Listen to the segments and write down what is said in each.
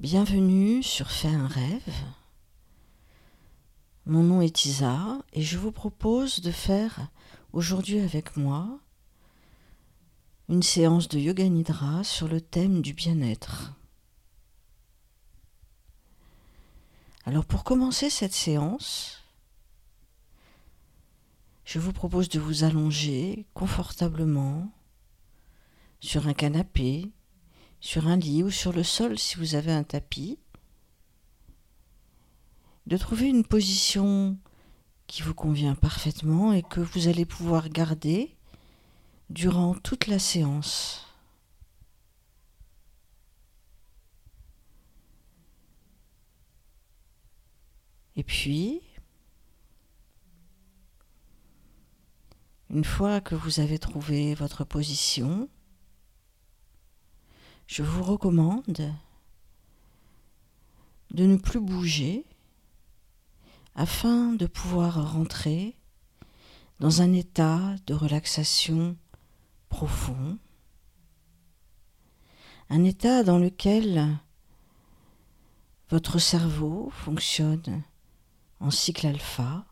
Bienvenue sur Fais un rêve. Mon nom est Isa et je vous propose de faire aujourd'hui avec moi une séance de yoga nidra sur le thème du bien-être. Alors pour commencer cette séance, je vous propose de vous allonger confortablement sur un canapé sur un lit ou sur le sol si vous avez un tapis, de trouver une position qui vous convient parfaitement et que vous allez pouvoir garder durant toute la séance. Et puis, une fois que vous avez trouvé votre position, je vous recommande de ne plus bouger afin de pouvoir rentrer dans un état de relaxation profond, un état dans lequel votre cerveau fonctionne en cycle alpha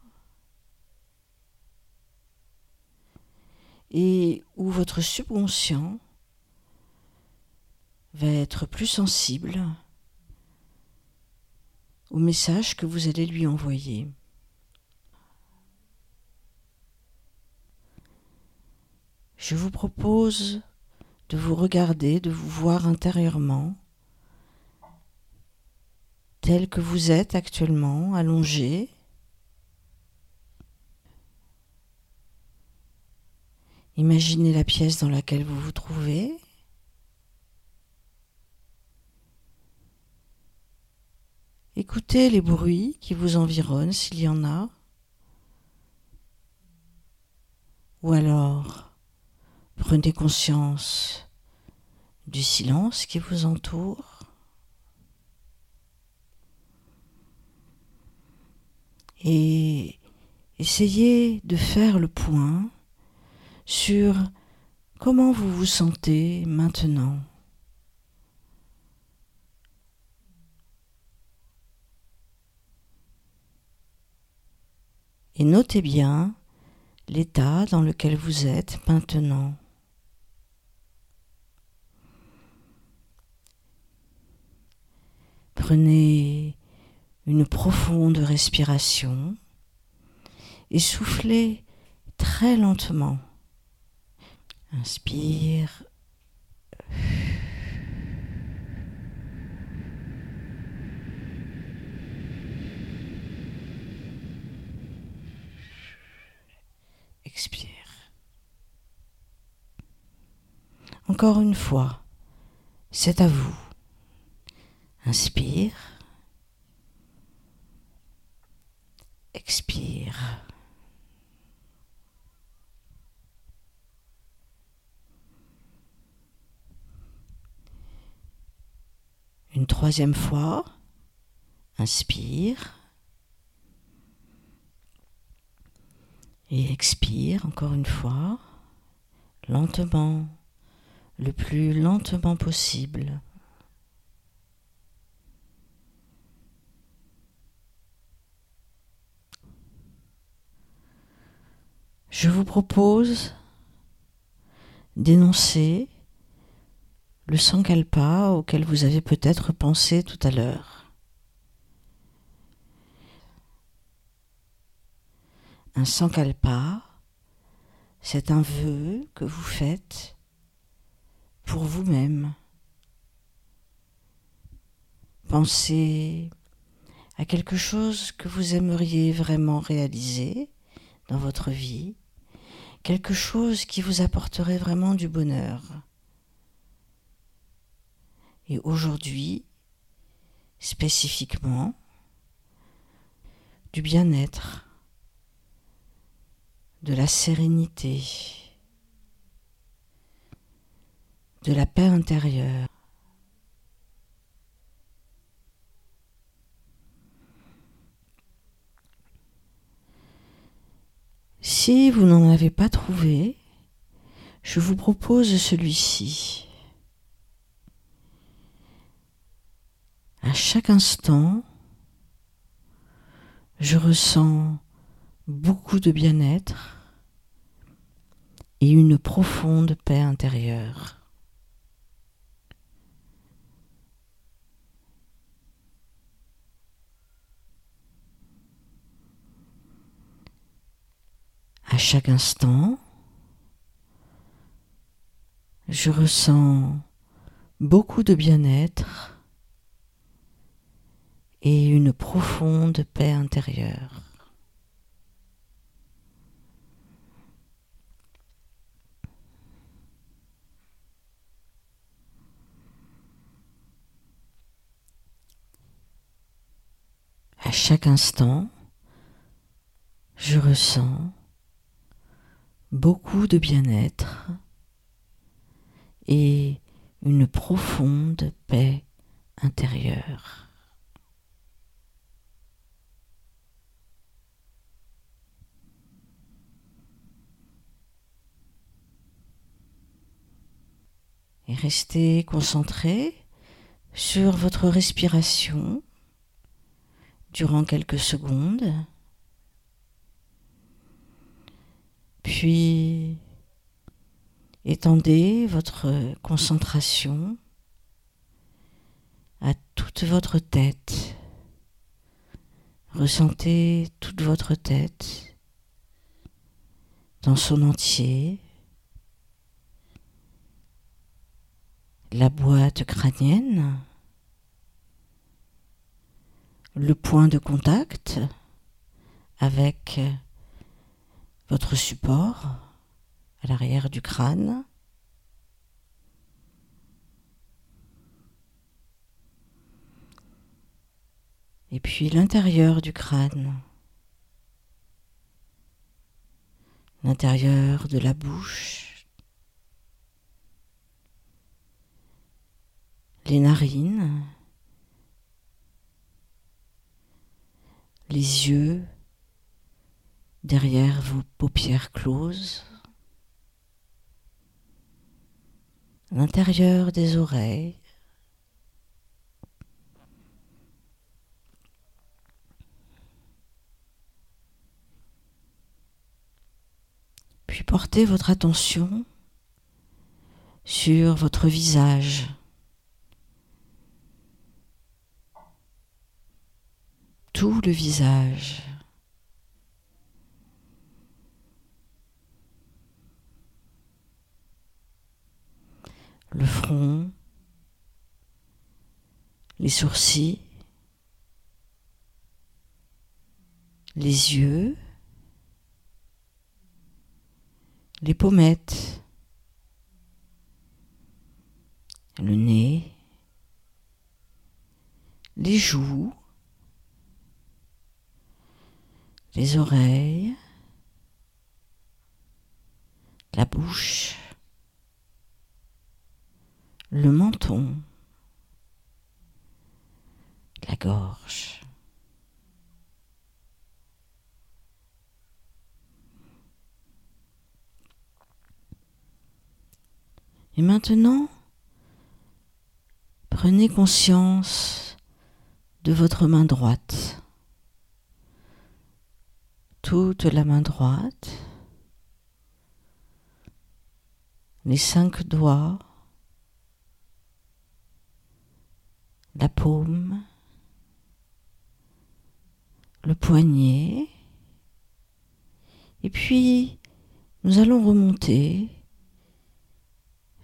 et où votre subconscient va être plus sensible au message que vous allez lui envoyer. Je vous propose de vous regarder, de vous voir intérieurement, tel que vous êtes actuellement, allongé. Imaginez la pièce dans laquelle vous vous trouvez. Écoutez les bruits qui vous environnent s'il y en a. Ou alors, prenez conscience du silence qui vous entoure. Et essayez de faire le point sur comment vous vous sentez maintenant. Et notez bien l'état dans lequel vous êtes maintenant. Prenez une profonde respiration et soufflez très lentement. Inspire. Encore une fois, c'est à vous. Inspire. Expire. Une troisième fois. Inspire. Et expire encore une fois, lentement, le plus lentement possible. Je vous propose d'énoncer le sankalpa auquel vous avez peut-être pensé tout à l'heure. Un sankalpa, c'est un vœu que vous faites pour vous-même. Pensez à quelque chose que vous aimeriez vraiment réaliser dans votre vie, quelque chose qui vous apporterait vraiment du bonheur. Et aujourd'hui, spécifiquement, du bien-être de la sérénité, de la paix intérieure. Si vous n'en avez pas trouvé, je vous propose celui-ci. À chaque instant, je ressens beaucoup de bien-être et une profonde paix intérieure. À chaque instant, je ressens beaucoup de bien-être et une profonde paix intérieure. À chaque instant, je ressens beaucoup de bien-être et une profonde paix intérieure. Et restez concentré sur votre respiration durant quelques secondes. Puis étendez votre concentration à toute votre tête. Ressentez toute votre tête dans son entier. La boîte crânienne, le point de contact avec votre support à l'arrière du crâne. Et puis l'intérieur du crâne, l'intérieur de la bouche, les narines, les yeux, derrière vos paupières closes, l'intérieur des oreilles, puis portez votre attention sur votre visage. Tout le visage. le front, les sourcils, les yeux, les pommettes, le nez, les joues, les oreilles, la bouche, le menton, la gorge. Et maintenant, prenez conscience de votre main droite, toute la main droite, les cinq doigts la paume, le poignet, et puis nous allons remonter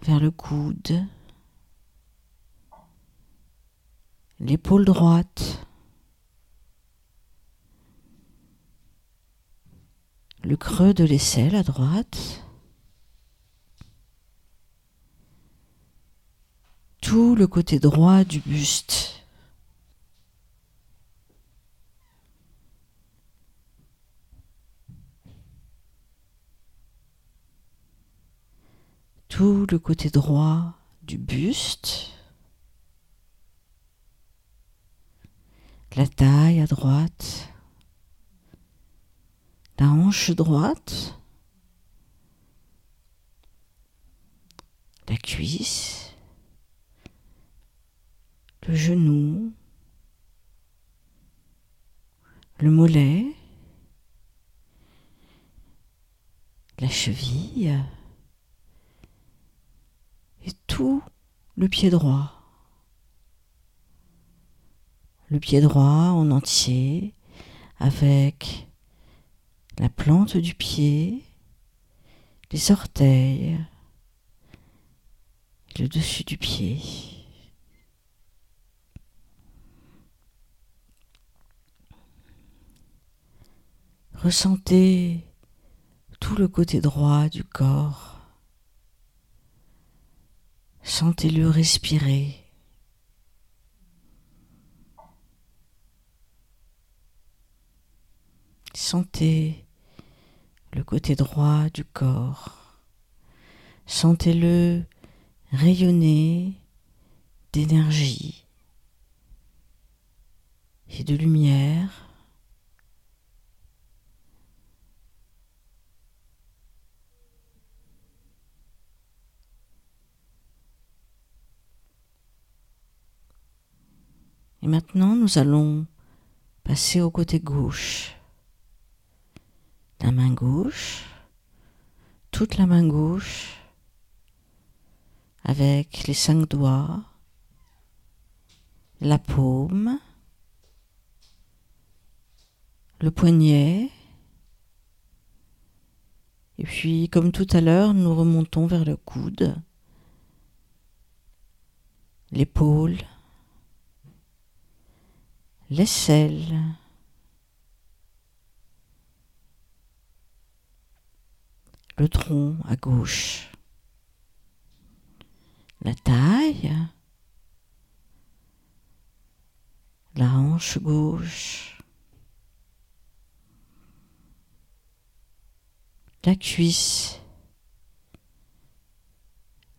vers le coude, l'épaule droite, le creux de l'aisselle à droite, tout le côté droit du buste. Tout le côté droit du buste. La taille à droite. La hanche droite. La cuisse le genou, le mollet, la cheville et tout le pied droit. Le pied droit en entier avec la plante du pied, les orteils, le dessus du pied. Ressentez tout le côté droit du corps. Sentez-le respirer. Sentez le côté droit du corps. Sentez-le rayonner d'énergie et de lumière. Et maintenant, nous allons passer au côté gauche. La main gauche, toute la main gauche, avec les cinq doigts, la paume, le poignet, et puis comme tout à l'heure, nous remontons vers le coude, l'épaule, l'aisselle, le tronc à gauche, la taille, la hanche gauche, la cuisse,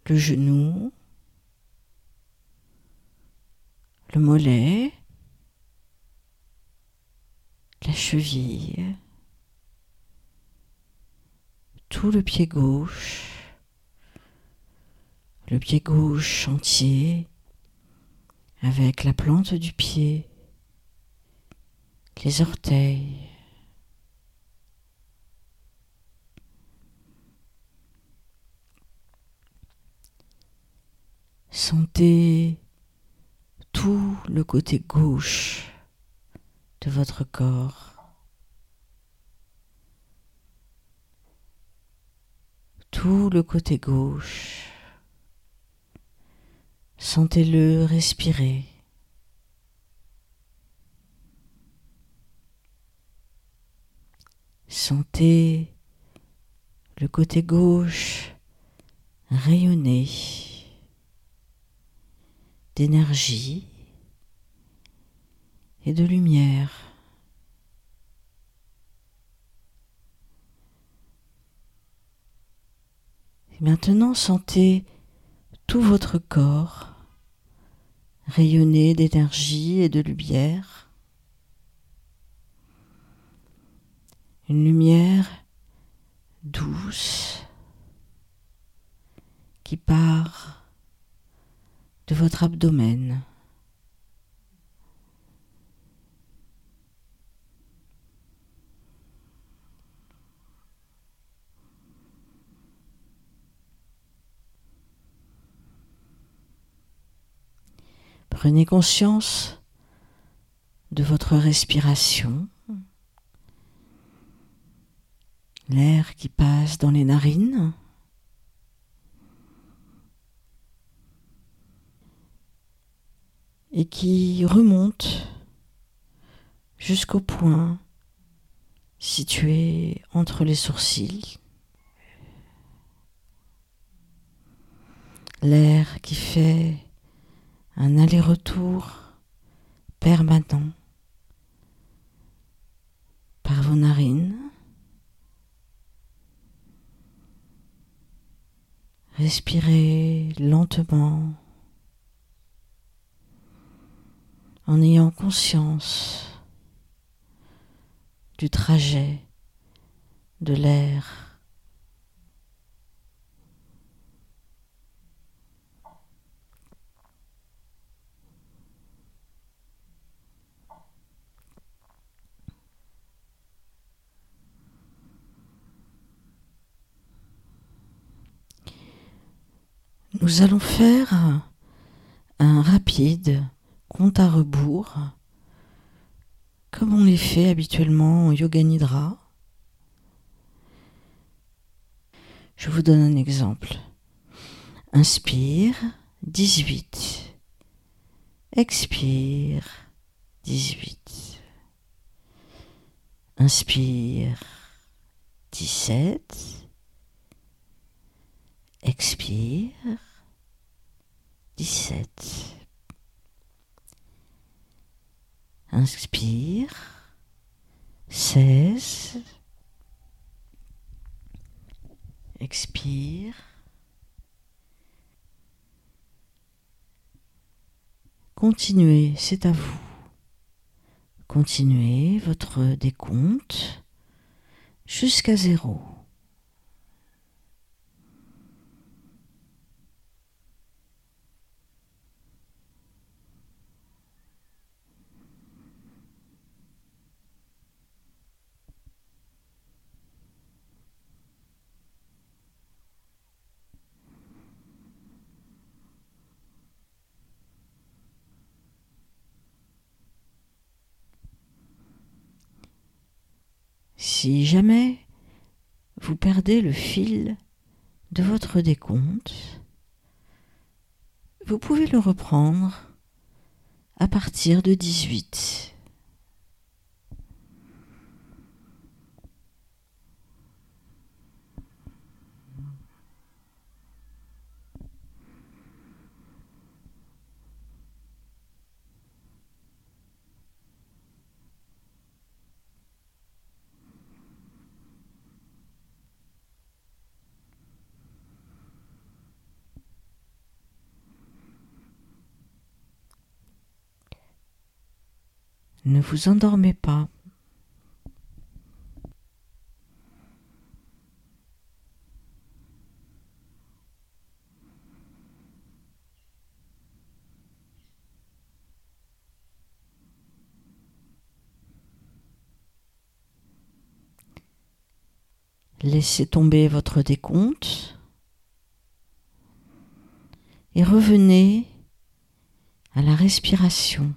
le genou, le mollet, la cheville, le pied gauche, le pied gauche entier, avec la plante du pied, les orteils. Sentez tout le côté gauche de votre corps. Tout le côté gauche. Sentez-le respirer. Sentez le côté gauche rayonner d'énergie et de lumière. Maintenant, sentez tout votre corps rayonner d'énergie et de lumière. Une lumière douce qui part de votre abdomen. Prenez conscience de votre respiration, l'air qui passe dans les narines. et qui remonte jusqu'au point situé entre les sourcils. L'air qui fait un aller-retour permanent par vos narines. Respirez lentement en ayant conscience du trajet de l'air Nous allons faire un rapide compte à rebours, comme on les fait habituellement en yoga nidra. Je vous donne un exemple. Inspire, 18. Expire, 18. Inspire, 17. Expire, 17. Inspire, 16. Expire. Continuez, c'est à vous. Continuez votre décompte jusqu'à zéro. Si jamais vous perdez le fil de votre décompte, vous pouvez le reprendre à partir de 18. Ne vous endormez pas. Laissez tomber votre décompte et revenez à la respiration.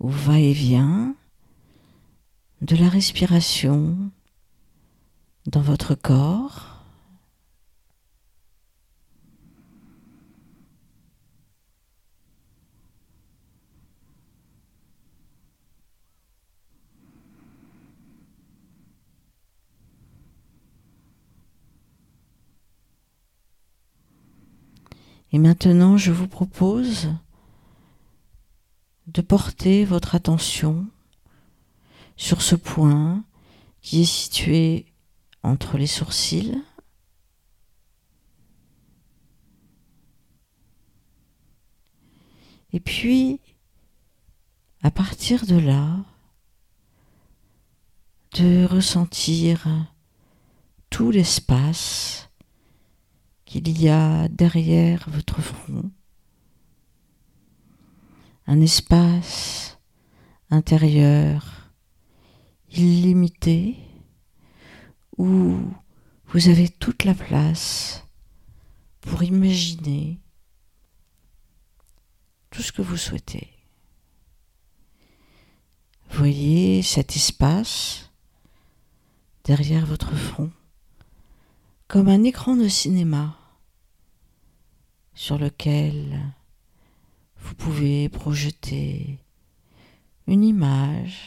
Au va-et-vient de la respiration dans votre corps. Et maintenant, je vous propose de porter votre attention sur ce point qui est situé entre les sourcils. Et puis, à partir de là, de ressentir tout l'espace qu'il y a derrière votre front un espace intérieur illimité où vous avez toute la place pour imaginer tout ce que vous souhaitez. Voyez cet espace derrière votre front comme un écran de cinéma sur lequel vous pouvez projeter une image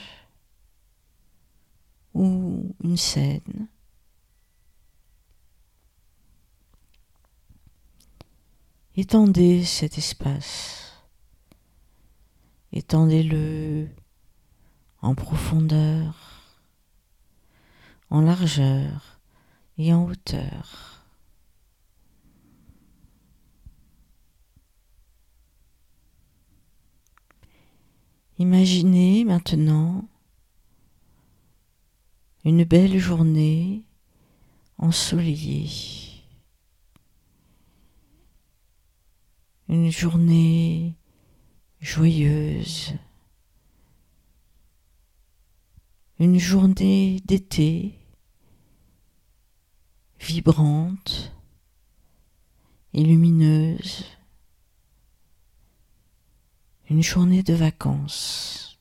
ou une scène. Étendez cet espace. Étendez-le en profondeur, en largeur et en hauteur. Imaginez maintenant une belle journée ensoleillée. Une journée joyeuse. Une journée d'été vibrante et lumineuse. Une journée de vacances.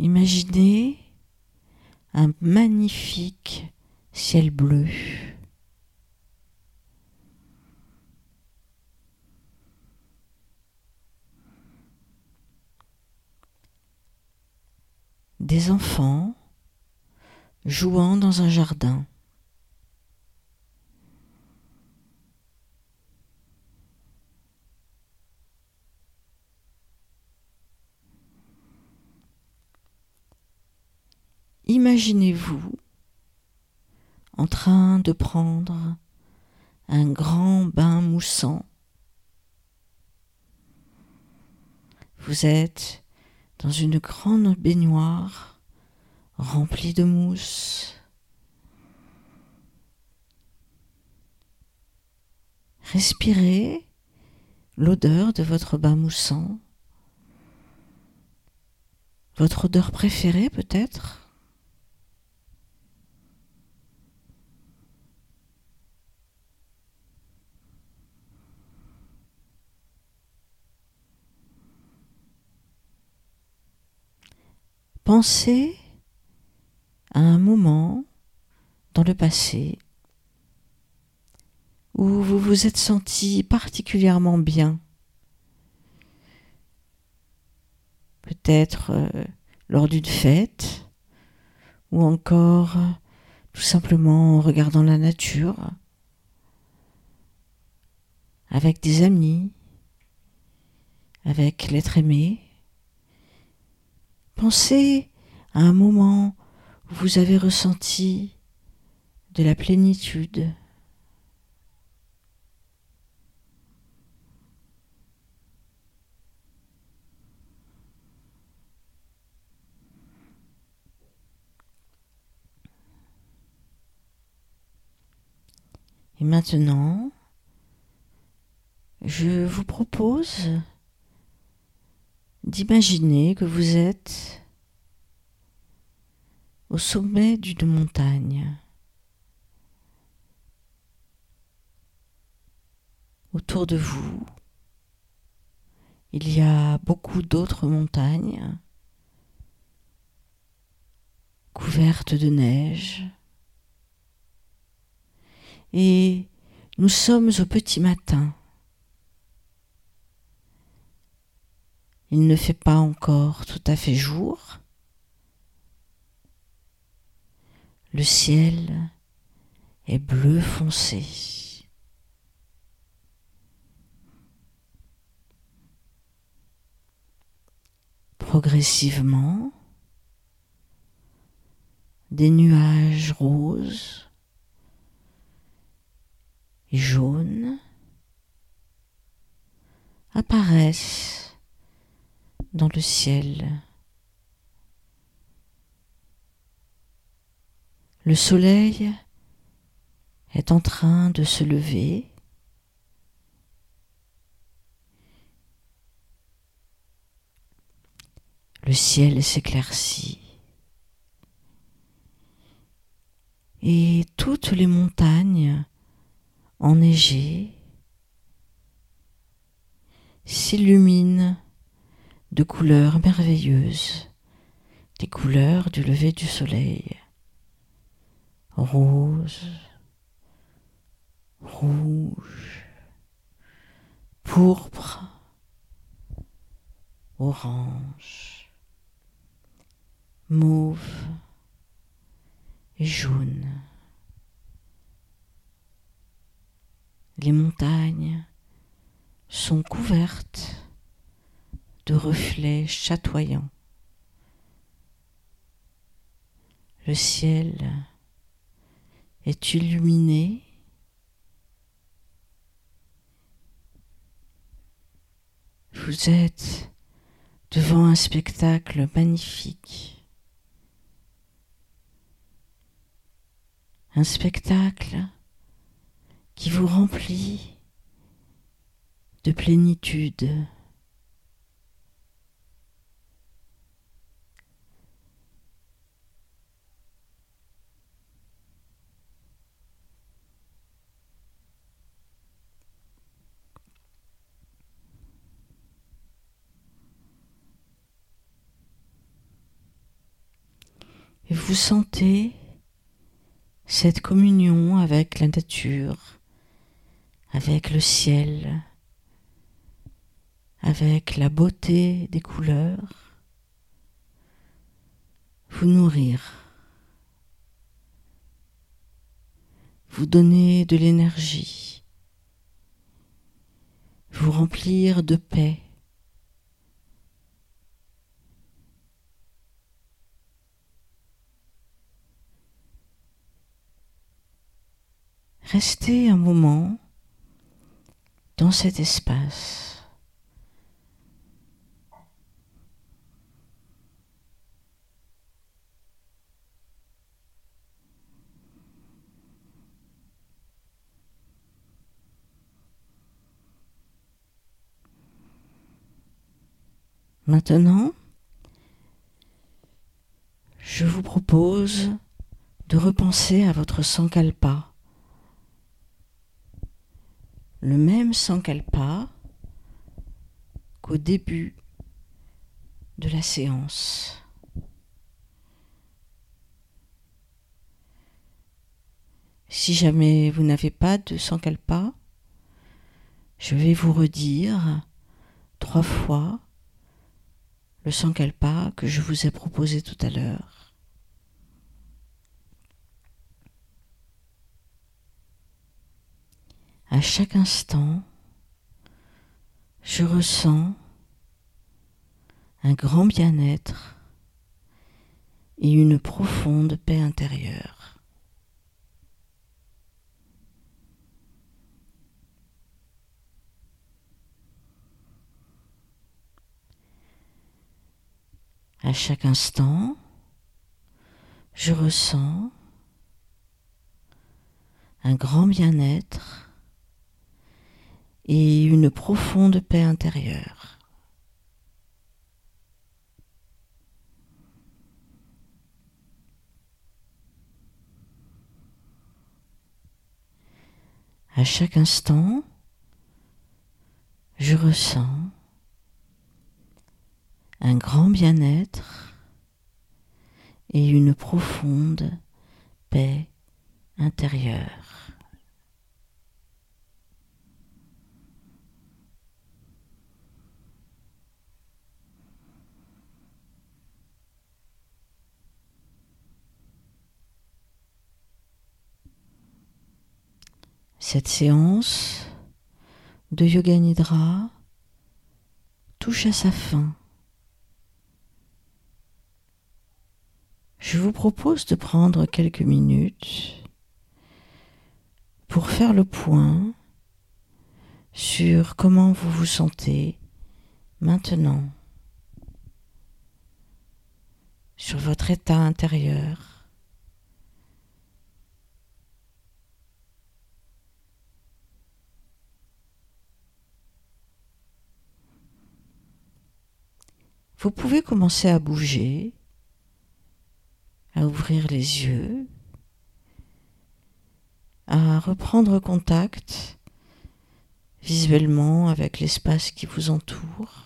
Imaginez un magnifique ciel bleu. Des enfants jouant dans un jardin. Imaginez-vous en train de prendre un grand bain moussant. Vous êtes dans une grande baignoire remplie de mousse. Respirez l'odeur de votre bain moussant. Votre odeur préférée peut-être? Pensez à un moment dans le passé où vous vous êtes senti particulièrement bien. Peut-être euh, lors d'une fête ou encore euh, tout simplement en regardant la nature avec des amis, avec l'être aimé. Pensez à un moment où vous avez ressenti de la plénitude. Et maintenant, je vous propose d'imaginer que vous êtes au sommet d'une montagne. Autour de vous, il y a beaucoup d'autres montagnes couvertes de neige. Et nous sommes au petit matin. Il ne fait pas encore tout à fait jour. Le ciel est bleu foncé. Progressivement, des nuages roses et jaunes apparaissent dans le ciel. Le soleil est en train de se lever. Le ciel s'éclaircit. Et toutes les montagnes enneigées s'illuminent de couleurs merveilleuses, des couleurs du lever du soleil, rose, rouge, pourpre, orange, mauve et jaune. Les montagnes sont couvertes de reflets chatoyants. Le ciel est illuminé Vous êtes devant un spectacle magnifique. Un spectacle qui vous remplit de plénitude. Et vous sentez cette communion avec la nature, avec le ciel, avec la beauté des couleurs, vous nourrir, vous donner de l'énergie, vous remplir de paix. Restez un moment dans cet espace. Maintenant, je vous propose de repenser à votre sankalpa le même sankalpa qu'au début de la séance. Si jamais vous n'avez pas de sankalpa, je vais vous redire trois fois le sankalpa que je vous ai proposé tout à l'heure. À chaque instant, je ressens un grand bien-être et une profonde paix intérieure. À chaque instant, je ressens un grand bien-être et une profonde paix intérieure. À chaque instant, je ressens un grand bien-être et une profonde paix intérieure. Cette séance de Yoga Nidra touche à sa fin. Je vous propose de prendre quelques minutes pour faire le point sur comment vous vous sentez maintenant, sur votre état intérieur. Vous pouvez commencer à bouger, à ouvrir les yeux, à reprendre contact visuellement avec l'espace qui vous entoure.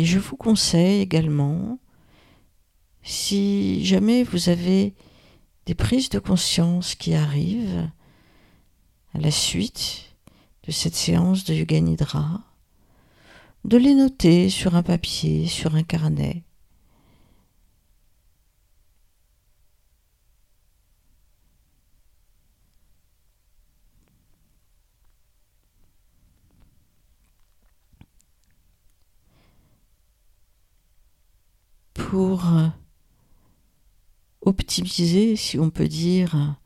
Et je vous conseille également, si jamais vous avez des prises de conscience qui arrivent à la suite de cette séance de Yoga Nidra, de les noter sur un papier, sur un carnet. Pour euh, optimiser, si on peut dire,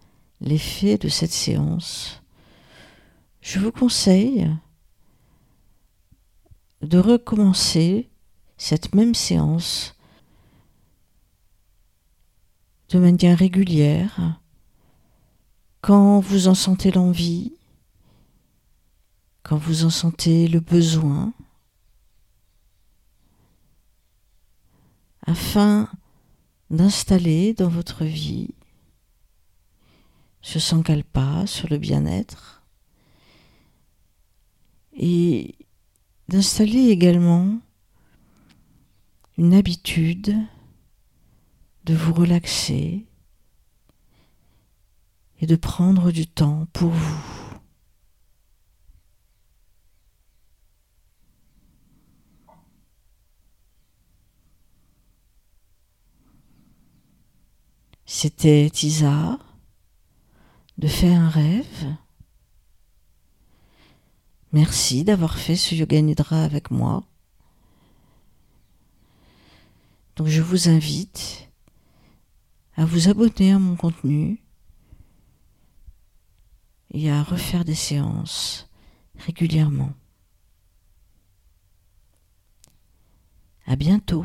l'effet de cette séance, je vous conseille de recommencer cette même séance de manière régulière quand vous en sentez l'envie, quand vous en sentez le besoin, afin d'installer dans votre vie ce sankalpa sur le bien-être et d'installer également une habitude de vous relaxer et de prendre du temps pour vous. C'était Tisa de faire un rêve. Merci d'avoir fait ce yoga nidra avec moi. Donc je vous invite à vous abonner à mon contenu et à refaire des séances régulièrement. À bientôt.